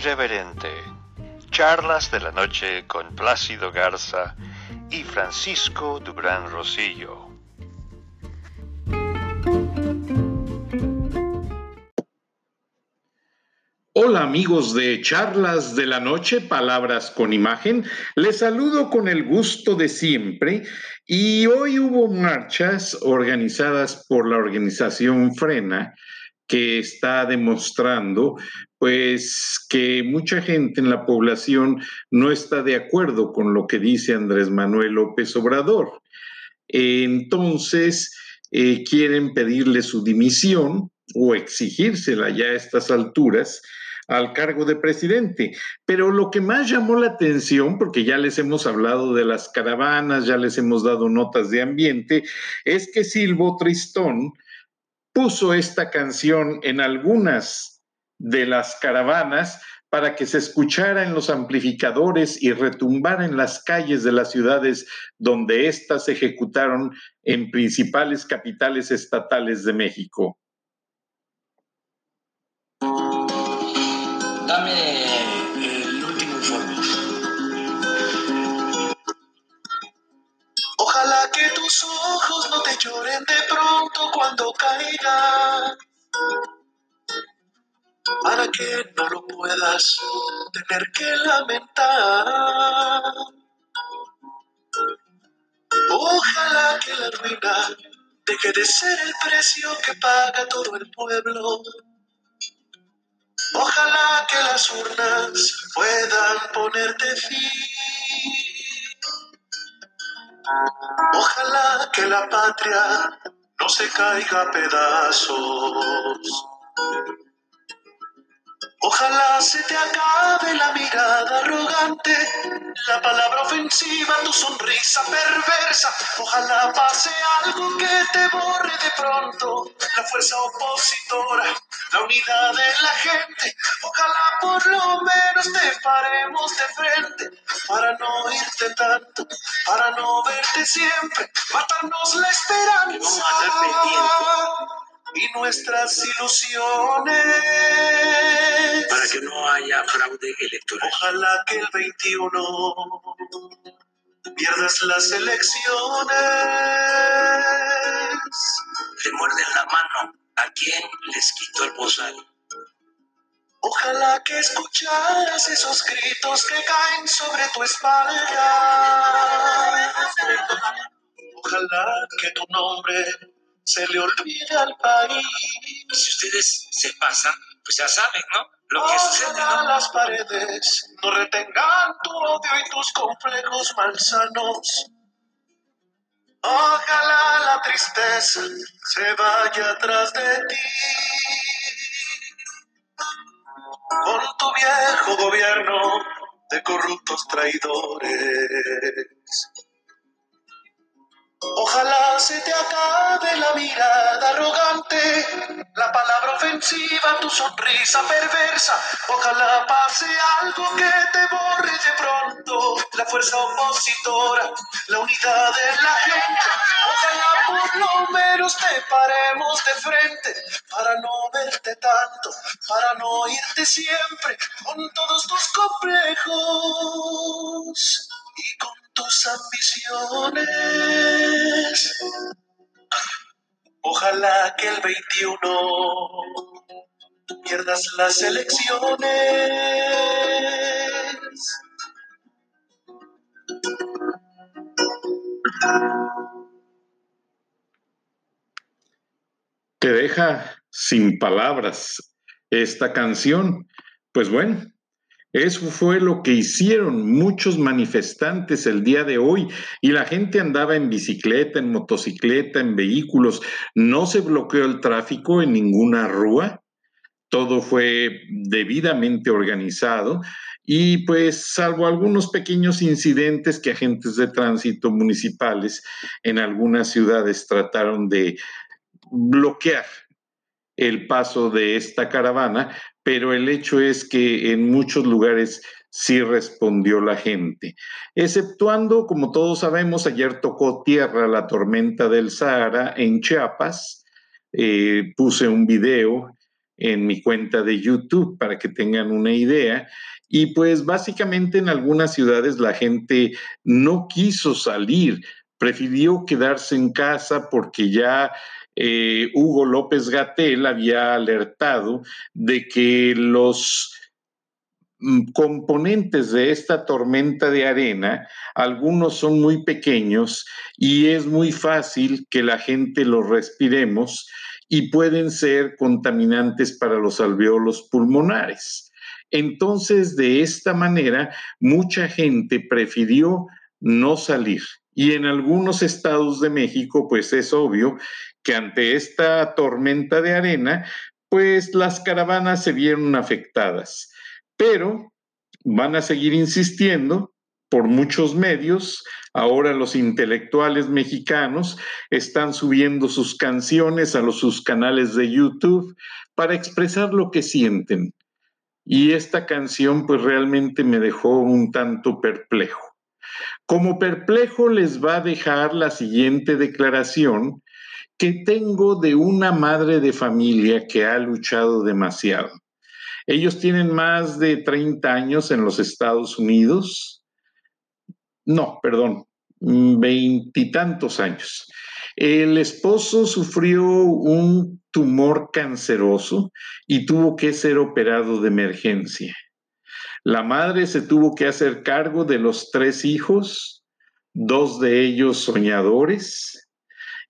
irreverente. Charlas de la noche con Plácido Garza y Francisco Dubrán Rosillo. Hola amigos de Charlas de la Noche, Palabras con Imagen. Les saludo con el gusto de siempre y hoy hubo marchas organizadas por la organización Frena que está demostrando pues que mucha gente en la población no está de acuerdo con lo que dice Andrés Manuel López Obrador. Entonces, eh, quieren pedirle su dimisión o exigírsela ya a estas alturas al cargo de presidente. Pero lo que más llamó la atención, porque ya les hemos hablado de las caravanas, ya les hemos dado notas de ambiente, es que Silvo Tristón puso esta canción en algunas de las caravanas para que se escuchara en los amplificadores y retumbara en las calles de las ciudades donde éstas se ejecutaron en principales capitales estatales de México. el Ojalá que tus ojos no te lloren de pronto cuando caiga. Para que no lo puedas tener que lamentar. Ojalá que la ruina deje de ser el precio que paga todo el pueblo Ojalá que las urnas puedan ponerte fin. Ojalá que la patria no se caiga a pedazos. Ojalá se te acabe la mirada arrogante, la palabra ofensiva, tu sonrisa perversa. Ojalá pase algo que te borre de pronto, la fuerza opositora, la unidad de la gente. Ojalá por lo menos te paremos de frente, para no irte tanto, para no verte siempre, matarnos la esperanza y nuestras ilusiones. Para que no haya fraude electoral. Ojalá que el 21 pierdas las elecciones. Le muerden la mano a quien les quitó el bozal. Ojalá que escucharas esos gritos que caen sobre tu espalda. Ojalá que tu nombre se le olvida al país. Si ustedes se pasan, pues ya saben, ¿no? Lo que sucede, ¿no? las paredes no retengan tu odio y tus complejos malsanos. Ojalá la tristeza se vaya atrás de ti. Con tu viejo gobierno de corruptos traidores. Ojalá se te acabe la mirada arrogante, la palabra ofensiva, tu sonrisa perversa. Ojalá pase algo que te borre de pronto, la fuerza opositora, la unidad de la gente. Ojalá por lo menos te paremos de frente, para no verte tanto, para no irte siempre con todos tus complejos y con tus ambiciones. Ojalá que el 21 pierdas las elecciones. Te deja sin palabras esta canción. Pues bueno, eso fue lo que hicieron muchos manifestantes el día de hoy y la gente andaba en bicicleta, en motocicleta, en vehículos. No se bloqueó el tráfico en ninguna rúa. Todo fue debidamente organizado y pues salvo algunos pequeños incidentes que agentes de tránsito municipales en algunas ciudades trataron de bloquear el paso de esta caravana, pero el hecho es que en muchos lugares sí respondió la gente, exceptuando, como todos sabemos, ayer tocó tierra la tormenta del Sahara en Chiapas, eh, puse un video en mi cuenta de YouTube para que tengan una idea. Y pues básicamente en algunas ciudades la gente no quiso salir, prefirió quedarse en casa porque ya eh, Hugo López Gatel había alertado de que los mm, componentes de esta tormenta de arena, algunos son muy pequeños y es muy fácil que la gente los respiremos y pueden ser contaminantes para los alveolos pulmonares. Entonces, de esta manera, mucha gente prefirió no salir. Y en algunos estados de México, pues es obvio que ante esta tormenta de arena, pues las caravanas se vieron afectadas. Pero van a seguir insistiendo por muchos medios. Ahora los intelectuales mexicanos están subiendo sus canciones a los, sus canales de YouTube para expresar lo que sienten. Y esta canción pues realmente me dejó un tanto perplejo. Como perplejo les va a dejar la siguiente declaración que tengo de una madre de familia que ha luchado demasiado. Ellos tienen más de 30 años en los Estados Unidos. No, perdón, veintitantos años. El esposo sufrió un tumor canceroso y tuvo que ser operado de emergencia. La madre se tuvo que hacer cargo de los tres hijos, dos de ellos soñadores,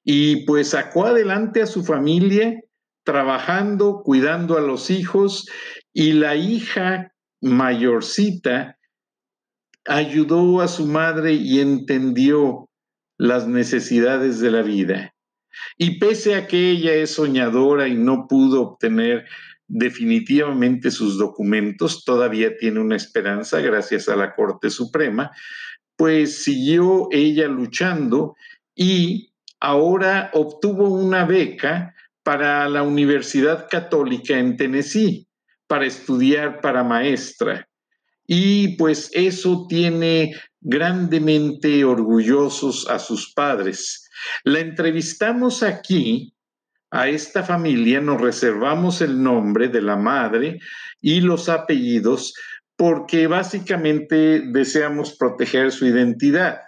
y pues sacó adelante a su familia trabajando, cuidando a los hijos, y la hija mayorcita ayudó a su madre y entendió las necesidades de la vida. Y pese a que ella es soñadora y no pudo obtener definitivamente sus documentos, todavía tiene una esperanza gracias a la Corte Suprema, pues siguió ella luchando y ahora obtuvo una beca para la Universidad Católica en Tennessee para estudiar para maestra. Y pues eso tiene grandemente orgullosos a sus padres. La entrevistamos aquí a esta familia nos reservamos el nombre de la madre y los apellidos porque básicamente deseamos proteger su identidad.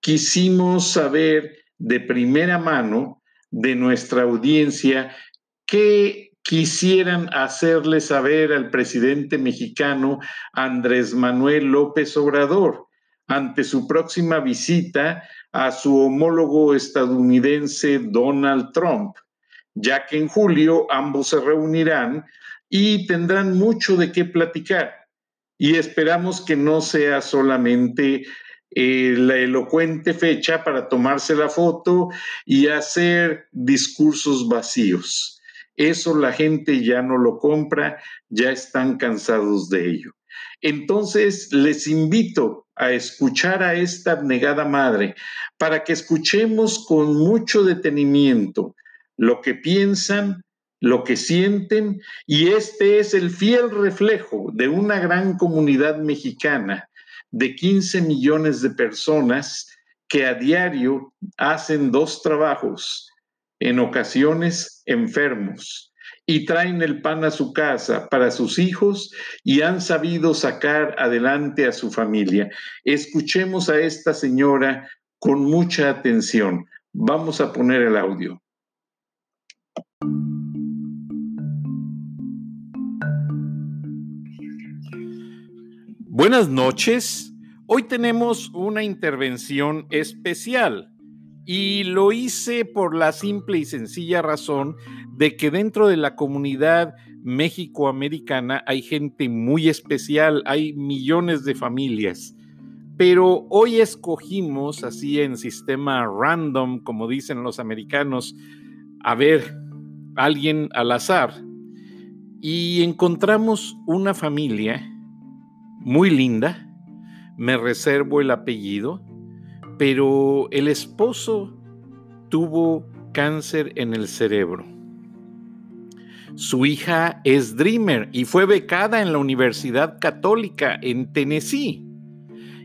Quisimos saber de primera mano de nuestra audiencia qué quisieran hacerle saber al presidente mexicano Andrés Manuel López Obrador ante su próxima visita a su homólogo estadounidense Donald Trump, ya que en julio ambos se reunirán y tendrán mucho de qué platicar. Y esperamos que no sea solamente eh, la elocuente fecha para tomarse la foto y hacer discursos vacíos. Eso la gente ya no lo compra, ya están cansados de ello. Entonces, les invito a escuchar a esta abnegada madre para que escuchemos con mucho detenimiento lo que piensan, lo que sienten, y este es el fiel reflejo de una gran comunidad mexicana de 15 millones de personas que a diario hacen dos trabajos, en ocasiones enfermos, y traen el pan a su casa para sus hijos y han sabido sacar adelante a su familia. Escuchemos a esta señora con mucha atención. Vamos a poner el audio. Buenas noches. Hoy tenemos una intervención especial y lo hice por la simple y sencilla razón de que dentro de la comunidad México-americana hay gente muy especial, hay millones de familias. Pero hoy escogimos, así en sistema random, como dicen los americanos, a ver, alguien al azar, y encontramos una familia muy linda, me reservo el apellido, pero el esposo tuvo cáncer en el cerebro. Su hija es Dreamer y fue becada en la Universidad Católica en Tennessee.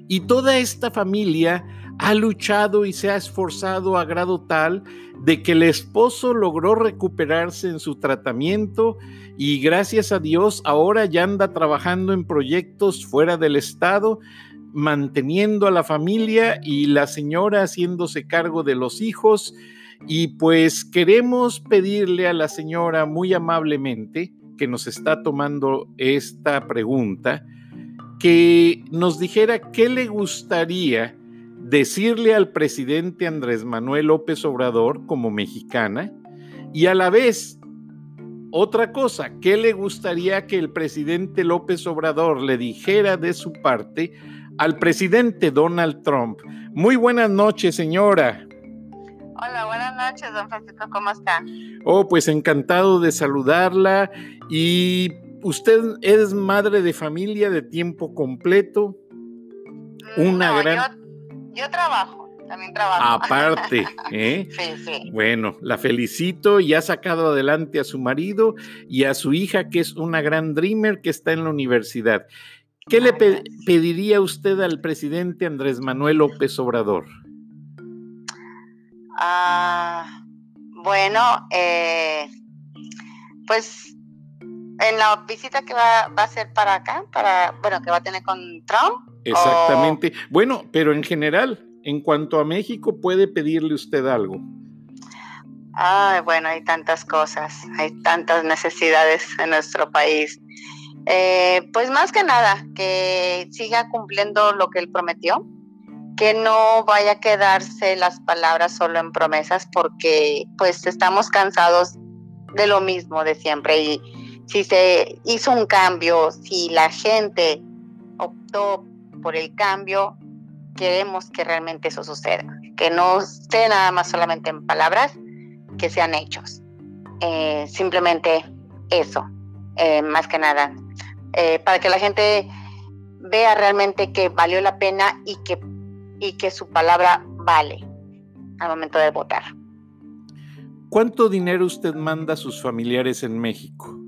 Y toda esta familia ha luchado y se ha esforzado a grado tal de que el esposo logró recuperarse en su tratamiento y gracias a Dios ahora ya anda trabajando en proyectos fuera del estado, manteniendo a la familia y la señora haciéndose cargo de los hijos. Y pues queremos pedirle a la señora muy amablemente que nos está tomando esta pregunta, que nos dijera qué le gustaría decirle al presidente Andrés Manuel López Obrador como mexicana y a la vez otra cosa, ¿qué le gustaría que el presidente López Obrador le dijera de su parte al presidente Donald Trump? Muy buenas noches, señora. Hola, buenas noches, don Francisco, ¿cómo está? Oh, pues encantado de saludarla y usted es madre de familia de tiempo completo. Una No, gran... Yo, yo trabajo, también trabajo. Aparte, ¿eh? sí, sí. Bueno, la felicito y ha sacado adelante a su marido y a su hija, que es una gran dreamer que está en la universidad. ¿Qué le pe- pediría usted al presidente Andrés Manuel López Obrador? Ah, bueno, eh, pues en la visita que va, va a hacer para acá, para, bueno, que va a tener con Trump. Exactamente. Bueno, pero en general, en cuanto a México, puede pedirle usted algo. Ay, bueno, hay tantas cosas, hay tantas necesidades en nuestro país. Eh, pues más que nada, que siga cumpliendo lo que él prometió, que no vaya a quedarse las palabras solo en promesas, porque pues estamos cansados de lo mismo de siempre. Y si se hizo un cambio, si la gente optó por el cambio, queremos que realmente eso suceda, que no esté nada más solamente en palabras, que sean hechos. Eh, simplemente eso, eh, más que nada, eh, para que la gente vea realmente que valió la pena y que, y que su palabra vale al momento de votar. ¿Cuánto dinero usted manda a sus familiares en México?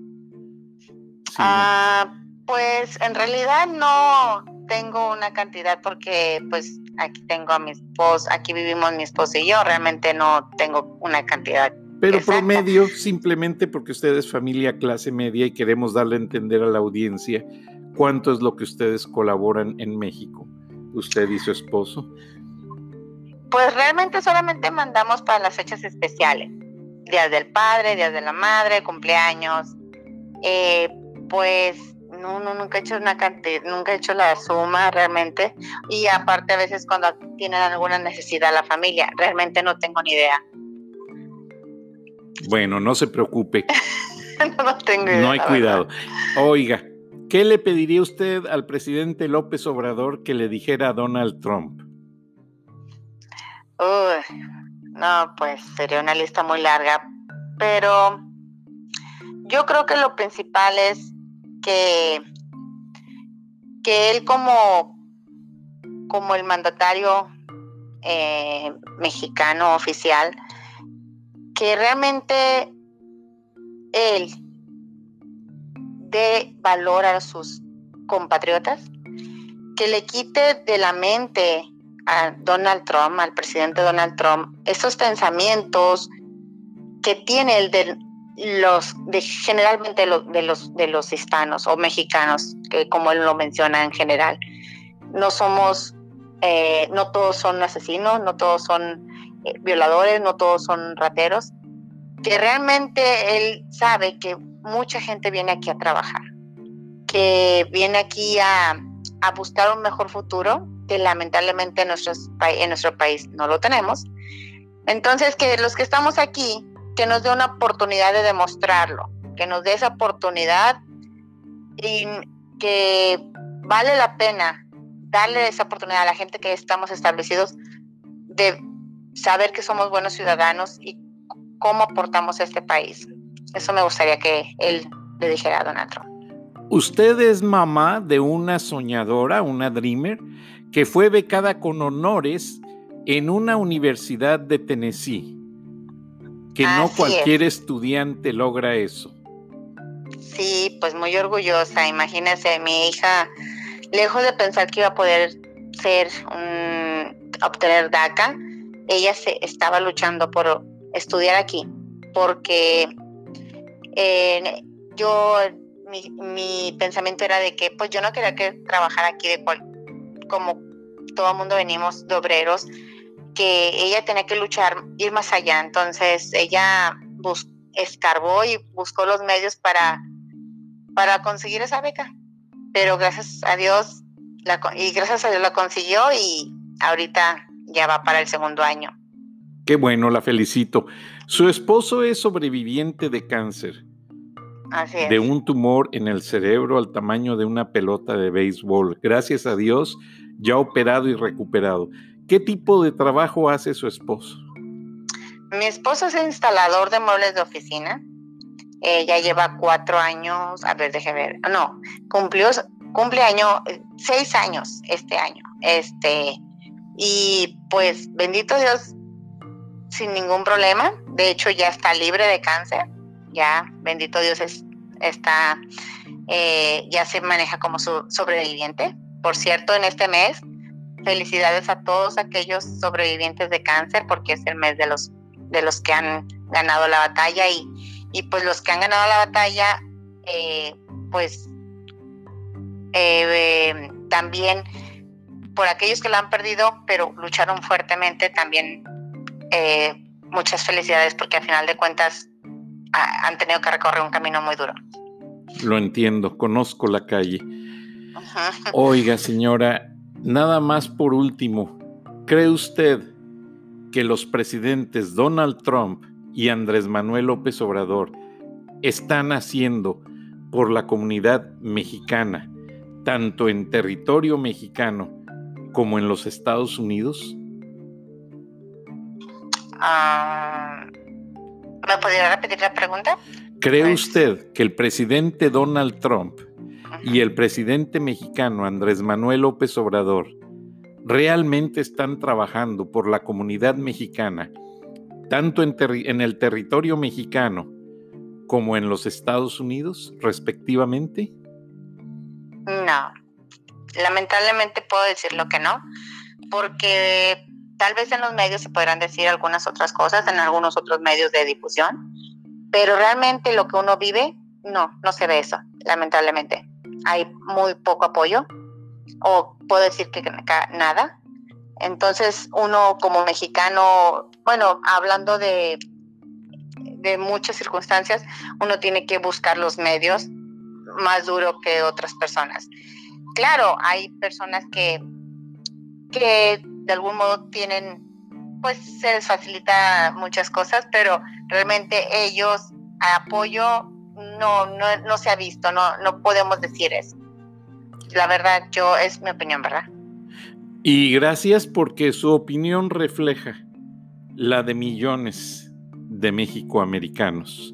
Sí, Ah, pues en realidad no tengo una cantidad porque pues aquí tengo a mi esposo, aquí vivimos mi esposo y yo, realmente no tengo una cantidad. Pero promedio, simplemente porque usted es familia clase media y queremos darle a entender a la audiencia cuánto es lo que ustedes colaboran en México, usted y su esposo. Pues realmente solamente mandamos para las fechas especiales, días del padre, días de la madre, cumpleaños. Eh, pues no, no, nunca he hecho una cantidad, nunca he hecho la suma realmente. Y aparte a veces cuando tienen alguna necesidad la familia, realmente no tengo ni idea. Bueno, no se preocupe, no tengo idea. no hay cuidado. Oiga, ¿qué le pediría usted al presidente López Obrador que le dijera a Donald Trump? Uy, no, pues sería una lista muy larga, pero yo creo que lo principal es que, que él como, como el mandatario eh, mexicano oficial, que realmente él dé valor a sus compatriotas, que le quite de la mente a Donald Trump, al presidente Donald Trump, esos pensamientos que tiene el de los generalmente de los de los hispanos o mexicanos, que como él lo menciona en general, no somos, eh, no todos son asesinos, no todos son eh, violadores, no todos son rateros, que realmente él sabe que mucha gente viene aquí a trabajar, que viene aquí a, buscar un mejor futuro, que lamentablemente en, en nuestro país no lo tenemos. Entonces, que los que estamos aquí, que nos dé una oportunidad de demostrarlo, que nos dé esa oportunidad y que vale la pena darle esa oportunidad a la gente que estamos establecidos de saber que somos buenos ciudadanos y cómo aportamos a este país. Eso me gustaría que él le dijera a Donald Trump. Usted es mamá de una soñadora, una dreamer, que fue becada con honores en una universidad de Tennessee. Que no cualquier estudiante logra eso. Sí, pues muy orgullosa. Imagínese, mi hija, lejos de pensar que iba a poder ser un obtener DACA, ella se estaba luchando por estudiar aquí, porque yo, mi, pensamiento era de que pues yo no quería que trabajar aquí de como todo el mundo venimos de obreros, que ella tenía que luchar, ir más allá. Entonces ella escarbó y buscó los medios para, para conseguir esa beca. Pero gracias a Dios, y gracias a Dios la consiguió y ahorita ya va para el segundo año. Qué bueno, la felicito. Su esposo es sobreviviente de cáncer. Así es. De un tumor en el cerebro al tamaño de una pelota de béisbol. Gracias a Dios, ya operado y recuperado. ¿Qué tipo de trabajo hace su esposo? Mi esposo es instalador de muebles de oficina. Ella lleva cuatro años, a ver, déjeme ver, no, cumplió, cumple año, seis años este año. Este, y pues bendito Dios, sin ningún problema. De hecho, ya está libre de cáncer. Ya, bendito Dios, es, está, eh, ya se maneja como su sobreviviente. Por cierto, en este mes, felicidades a todos aquellos sobrevivientes de cáncer, porque es el mes de los, de los que han ganado la batalla y, y pues los que han ganado la batalla, eh, pues eh, también por aquellos que la han perdido, pero lucharon fuertemente, también eh, muchas felicidades porque al final de cuentas han tenido que recorrer un camino muy duro. Lo entiendo, conozco la calle. Oiga, señora, nada más por último, ¿cree usted que los presidentes Donald Trump y Andrés Manuel López Obrador están haciendo por la comunidad mexicana, tanto en territorio mexicano como en los Estados Unidos? Ah, ¿Me podría repetir la pregunta? ¿Cree Pues- usted que el presidente Donald Trump y el presidente mexicano Andrés Manuel López Obrador realmente están trabajando por la comunidad mexicana, tanto en, el territorio mexicano como en los Estados Unidos, respectivamente? No, lamentablemente puedo decirlo que no, porque tal vez en los medios se podrán decir algunas otras cosas, en algunos otros medios de difusión, pero realmente lo que uno vive, no, no se ve eso, lamentablemente. Hay muy poco apoyo, o puedo decir que nada. Entonces uno como mexicano, bueno, hablando de, de muchas circunstancias, uno tiene que buscar los medios más duro que otras personas. Claro, hay personas que, que de algún modo tienen, pues se les facilita muchas cosas, pero realmente ellos apoyo no, no, no se ha visto, no, no podemos decir eso. La verdad, yo es mi opinión, ¿verdad? Y gracias porque su opinión refleja la de millones de mexicoamericanos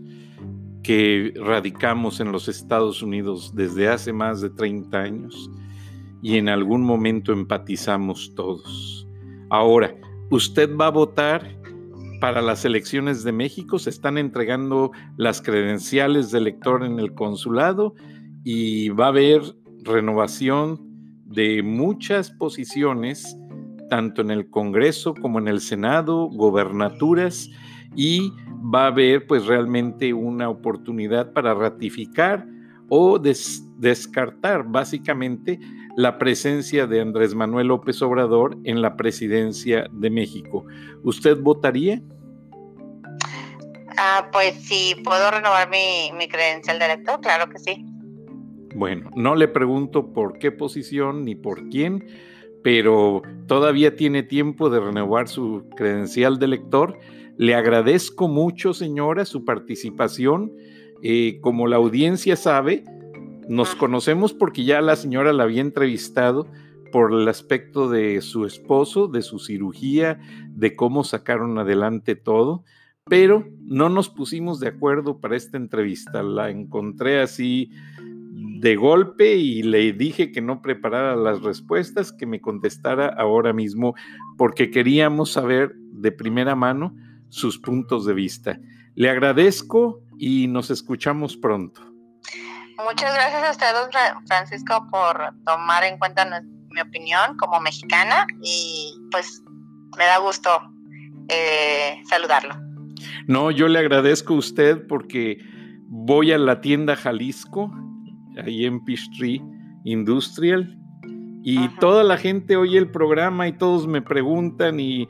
que radicamos en los Estados Unidos desde hace más de 30 años y en algún momento empatizamos todos. Ahora, ¿usted va a votar para las elecciones de México? Se están entregando las credenciales de elector en el consulado y va a haber renovación de muchas posiciones, tanto en el Congreso como en el Senado, gobernaturas, y va a haber pues realmente una oportunidad para ratificar o des descartar básicamente la presencia de Andrés Manuel López Obrador en la presidencia de México. ¿Usted votaría? Ah, pues si puedo renovar mi, mi credencial de elector, claro que sí. Bueno, no le pregunto por qué posición ni por quién, pero todavía tiene tiempo de renovar su credencial de elector. Le agradezco mucho, señora, su participación. Eh, como la audiencia sabe, nos conocemos porque ya la señora la había entrevistado por el aspecto de su esposo, de su cirugía, de cómo sacaron adelante todo, pero no nos pusimos de acuerdo para esta entrevista. La encontré así de golpe y le dije que no preparara las respuestas, que me contestara ahora mismo, porque queríamos saber de primera mano sus puntos de vista. Le agradezco y nos escuchamos pronto. Muchas gracias a usted, Francisco, por tomar en cuenta mi opinión como mexicana y pues me da gusto eh, saludarlo. No, yo le agradezco a usted porque voy a la tienda Jalisco, ahí en Peachtree Industrial, y toda la gente oye el programa y todos me preguntan y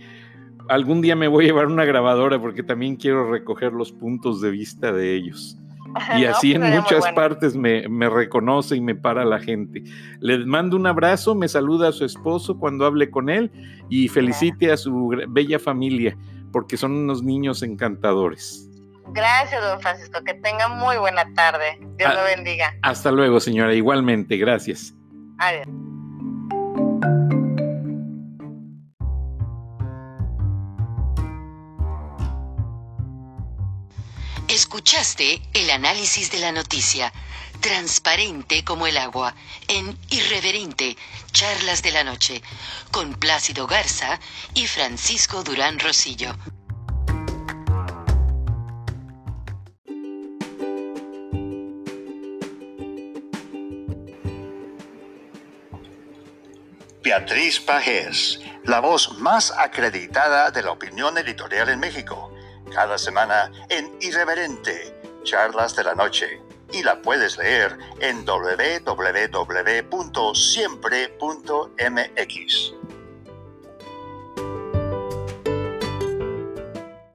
algún día me voy a llevar una grabadora porque también quiero recoger los puntos de vista de ellos. Y así en muchas partes me, me, reconoce y me para la gente. Le mando un abrazo, me saluda a su esposo cuando hable con él y felicite a su bella familia porque son unos niños encantadores. Gracias, don Francisco. Que tenga muy buena tarde. Dios ah, lo bendiga. Hasta luego, señora. Igualmente. Gracias. Adiós. Escuchaste el análisis de la noticia, transparente como el agua, en Irreverente, Charlas de la Noche, con Plácido Garza y Francisco Durán Rosillo. Beatriz Pajés, la voz más acreditada de la opinión editorial en México cada semana en Irreverente, Charlas de la Noche. Y la puedes leer en www.siempre.mx.